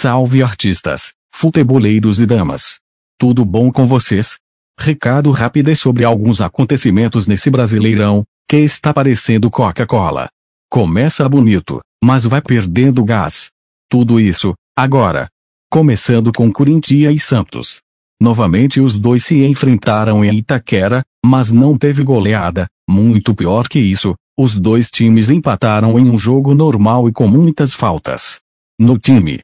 Salve artistas, futeboleiros e damas. Tudo bom com vocês? Recado rápido sobre alguns acontecimentos nesse Brasileirão, que está parecendo Coca-Cola. Começa bonito, mas vai perdendo gás. Tudo isso, agora. Começando com Corinthians e Santos. Novamente os dois se enfrentaram em Itaquera, mas não teve goleada. Muito pior que isso, os dois times empataram em um jogo normal e com muitas faltas. No time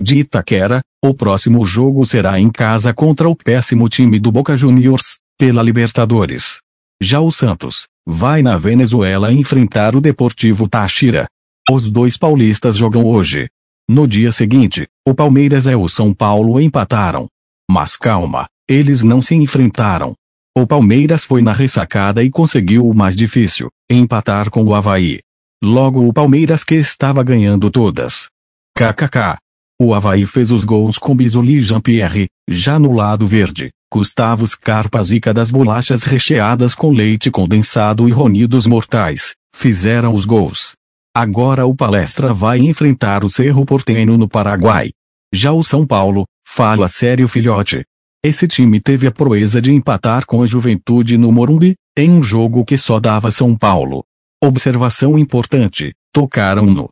de Itaquera, o próximo jogo será em casa contra o péssimo time do Boca Juniors, pela Libertadores. Já o Santos, vai na Venezuela enfrentar o Deportivo Táchira. Os dois paulistas jogam hoje. No dia seguinte, o Palmeiras e o São Paulo empataram. Mas calma, eles não se enfrentaram. O Palmeiras foi na ressacada e conseguiu o mais difícil, empatar com o Havaí. Logo o Palmeiras que estava ganhando todas. KKK. O Havaí fez os gols com Bisoli e Jean-Pierre, já no lado verde, Gustavo Scarpa Zica das bolachas recheadas com leite condensado e ronidos mortais, fizeram os gols. Agora o Palestra vai enfrentar o Cerro Porteño no Paraguai. Já o São Paulo, fala sério filhote. Esse time teve a proeza de empatar com a Juventude no Morumbi, em um jogo que só dava São Paulo. Observação importante, tocaram no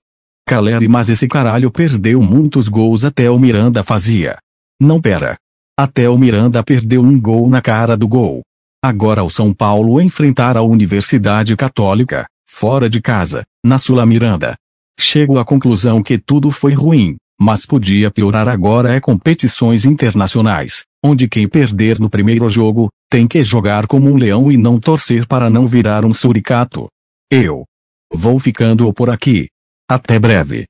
Caleri mas esse caralho perdeu muitos gols até o Miranda fazia. Não pera. Até o Miranda perdeu um gol na cara do gol. Agora o São Paulo enfrentar a Universidade Católica, fora de casa, na Sula Miranda. Chego à conclusão que tudo foi ruim, mas podia piorar agora é competições internacionais, onde quem perder no primeiro jogo, tem que jogar como um leão e não torcer para não virar um suricato. Eu vou ficando por aqui. Até breve.